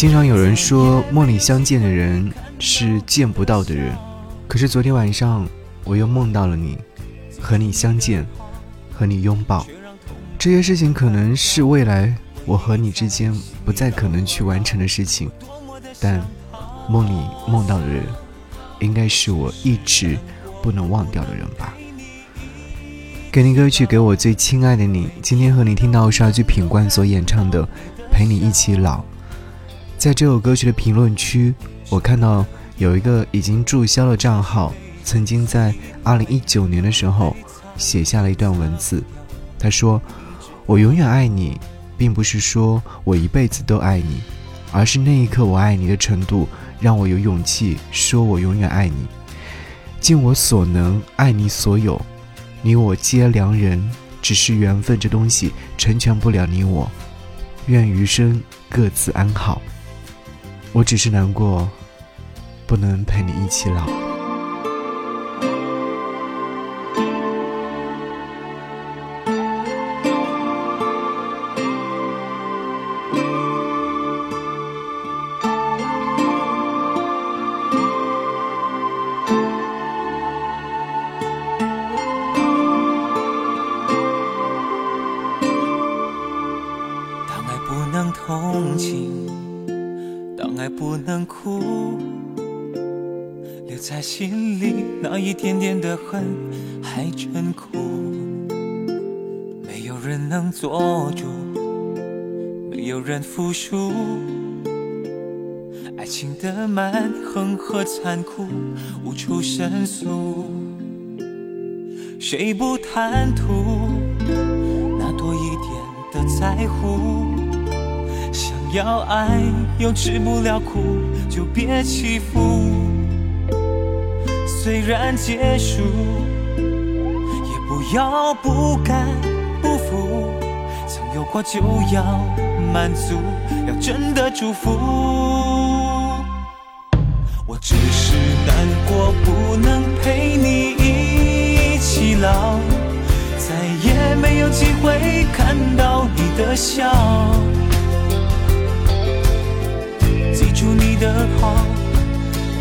经常有人说，梦里相见的人是见不到的人。可是昨天晚上，我又梦到了你，和你相见，和你拥抱。这些事情可能是未来我和你之间不再可能去完成的事情，但梦里梦到的人，应该是我一直不能忘掉的人吧。给你歌曲，给我最亲爱的你。今天和你听到是阿句品冠所演唱的《陪你一起老》。在这首歌曲的评论区，我看到有一个已经注销的账号，曾经在二零一九年的时候写下了一段文字。他说：“我永远爱你，并不是说我一辈子都爱你，而是那一刻我爱你的程度，让我有勇气说我永远爱你，尽我所能爱你所有。”你我皆良人，只是缘分这东西成全不了你我。愿余生各自安好。我只是难过，不能陪你一起老。当爱不能同情，爱不能哭，留在心里那一点点的恨还真苦。没有人能做主，没有人服输，爱情的蛮横和残酷无处申诉。谁不贪图那多一点的在乎？要爱又吃不了苦，就别欺负。虽然结束，也不要不甘不服。曾有过就要满足，要真的祝福。我只是难过，不能陪你一起老，再也没有机会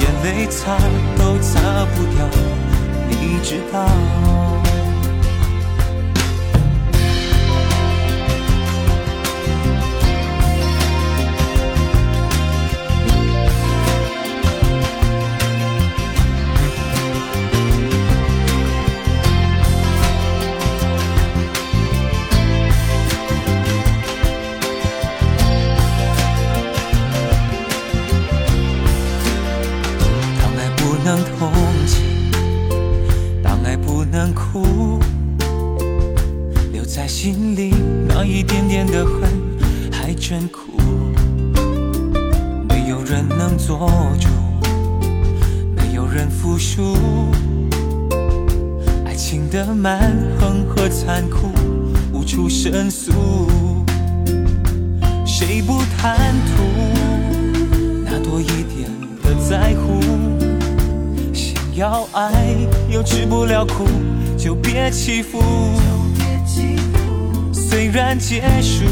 眼泪擦都擦不掉，你知道。苦，没有人能做主，没有人服输，爱情的蛮横和残酷无处申诉，谁不贪图那多一点的在乎？想要爱又吃不了苦，就别欺负。虽然结束，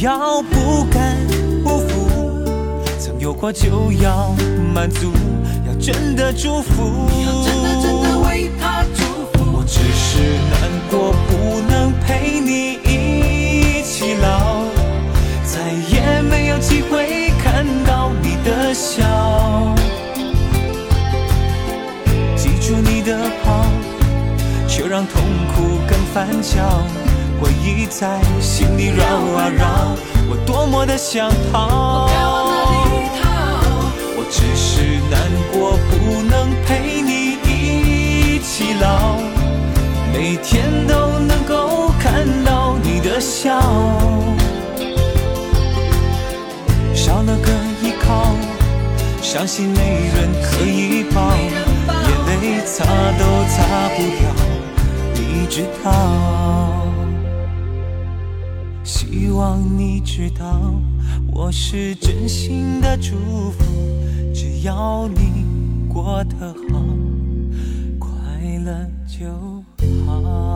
要不甘不服。曾有过就要满足，要真的祝福。我只是难过，不能陪你一起老，再也没有机会看到你的笑。记住你的好，却让痛苦更。翻搅，回忆在心里绕啊绕，我多么的想逃。我只是难过，不能陪你一起老，每天都能够看到你的笑，少了个依靠，伤心没人可以抱，眼泪擦都擦不掉，你知道。知道，我是真心的祝福，只要你过得好，快乐就好。